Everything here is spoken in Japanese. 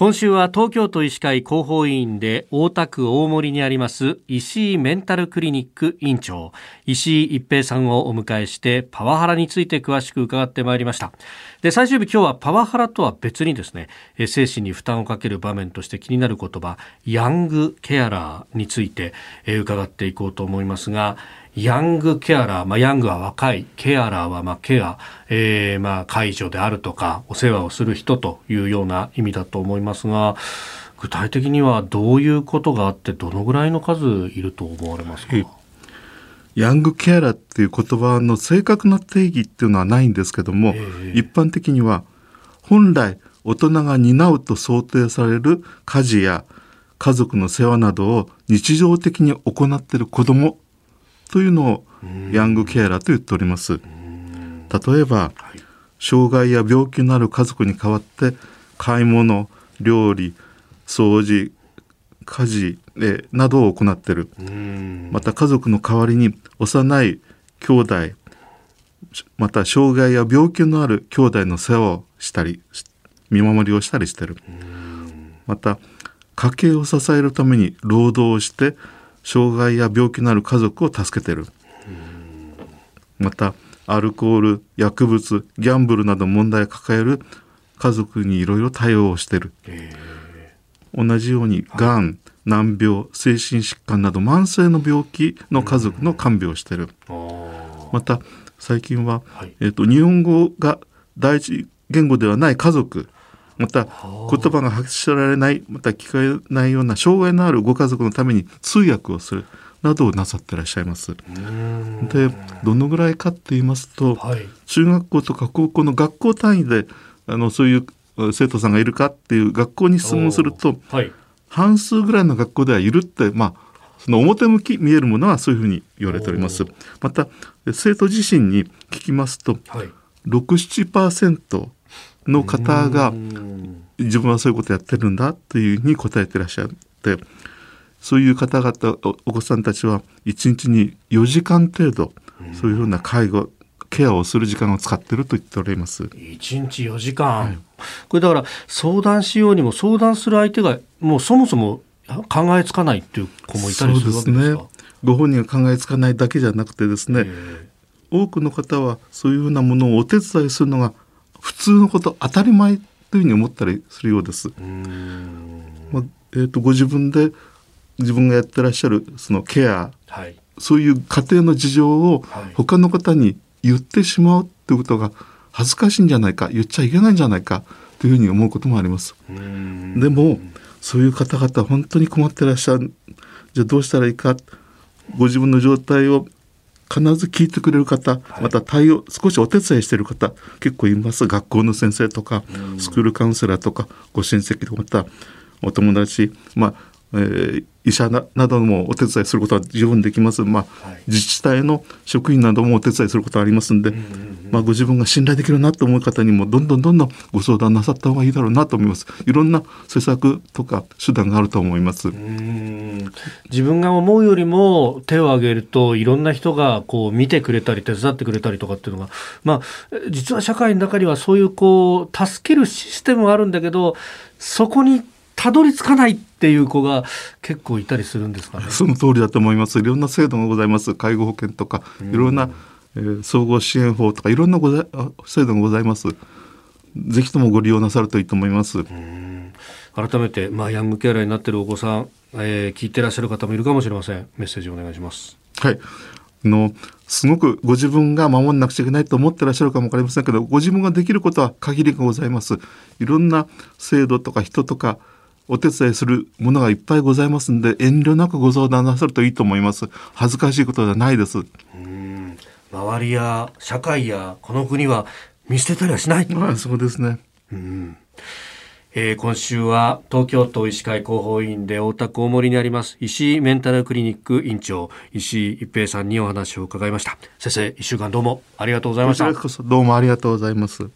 今週は東京都医師会広報委員で大田区大森にあります石井メンタルクリニック院長。石井一平さんをお迎えしてパワハラについて詳しく伺ってまいりました。で最終日今日はパワハラとは別にですね精神に負担をかける場面として気になる言葉ヤングケアラーについて伺っていこうと思いますがヤングケアラー、まあ、ヤングは若い、ケアラーはまあケア、えー、まあ介助であるとか、お世話をする人というような意味だと思いますが、具体的にはどういうことがあって、どのぐらいの数いると思われますか、ヤングケアラーっていう言葉の正確な定義っていうのはないんですけども、一般的には本来大人が担うと想定される家事や家族の世話などを日常的に行っている子供というのをヤングケアラーと言っております。例えば、障害や病気のある家族に代わって買い物、料理、掃除、家事えなどを行っている。また家族の代わりに幼い兄弟、また障害や病気のある兄弟の世話をしたり、見守りをしたりしている。また家計を支えるために労働をして障害や病気のある家族を助けてる。またアルコール薬物ギャンブルなど問題を抱える家族にいろいろ対応をしてる、同じようにがん、難病精神疾患など慢性の病気の家族の看病をしてる、また最近は、えーと日本語が第一言語ではない家族また言葉が発しられないまた聞かれないような障害のあるご家族のために通訳をするなどをなさってらっしゃいます。でどのぐらいかって言いますと、はい、中学校とか高校の学校単位であのそういう生徒さんがいるかっていう学校に質問すると、はい、半数ぐらいの学校ではいるってまあその表向き見えるものはそういうふうに言われております。また生徒自身に聞きますと、はい、67%の方が自分はそういうことやってるんだというふうに答えてらっしゃってそういう方々お子さんたちは1日に4時間程度そういうふうな介護ケアをする時間を使ってると言っております。1日4時間、はい、これだから相談しようにも相談する相手がもうそもそも考えつかないっていう子もいたりするわけですか？ね、ご本人が考えつかないだけじゃなくてですね、多くの方はそういうふうなものをお手伝いするのが普通のこと当たり前というふうに思ったりするようです。まあえーと、ご自分で自分がやってらっしゃるそのケア、はい、そういう家庭の事情を他の方に言ってしまうっていうことが恥ずかしいんじゃないか言っちゃいけないんじゃないかというふうに思うこともあります。でもそういう方々本当に困ってらっしゃる。じゃあどうしたらいいかご自分の状態を必ず聞いてくれる方、また対応少しお手伝いしている方結構います。学校の先生とかスクールカウンセラーとかご親戚とまたお友達まあえー、医者などもお手伝いすることは十分できます、まあ、はい、自治体の職員などもお手伝いすることはありますんで、うんうんうん、まあ、ご自分が信頼できるなと思う方にもどんどんどんどんご相談なさった方がいいだろうなと思います。いろんな施策とか手段があると思います。自分が思うよりも手を挙げるといろんな人がこう見てくれたり手伝ってくれたりとかっていうのが、まあ、実は社会の中にはそういうこう助けるシステムがあるんだけどそこにたどり着かないっていう子が結構いたりするんですかね。その通りだと思います。いろんな制度がございます。介護保険とか、いろんな、えー、総合支援法とか、いろんなござ制度がございます。ぜひともご利用なさるといいと思います。改めて、まあ、ヤングケアラーになっているお子さん、えー、聞いてらっしゃる方もいるかもしれません。メッセージお願いします。はい。のすごくご自分が守らなくちゃいけないと思ってらっしゃるかも分かりませんけどご自分ができることは限りがございますいろんな制度とか人とかお手伝いするものがいっぱいございますんで遠慮なくご相談なさるといいと思います。恥ずかしいことではないです。うん。周りや社会やこの国は見捨てたりはしない、まあ、そうですね。うん。えー、今週は東京都医師会広報委員で大田区大森にあります石井メンタルクリニック院長石井一平さんにお話を伺いました。先生一週間どうもありがとうございました。どうもありがとうございます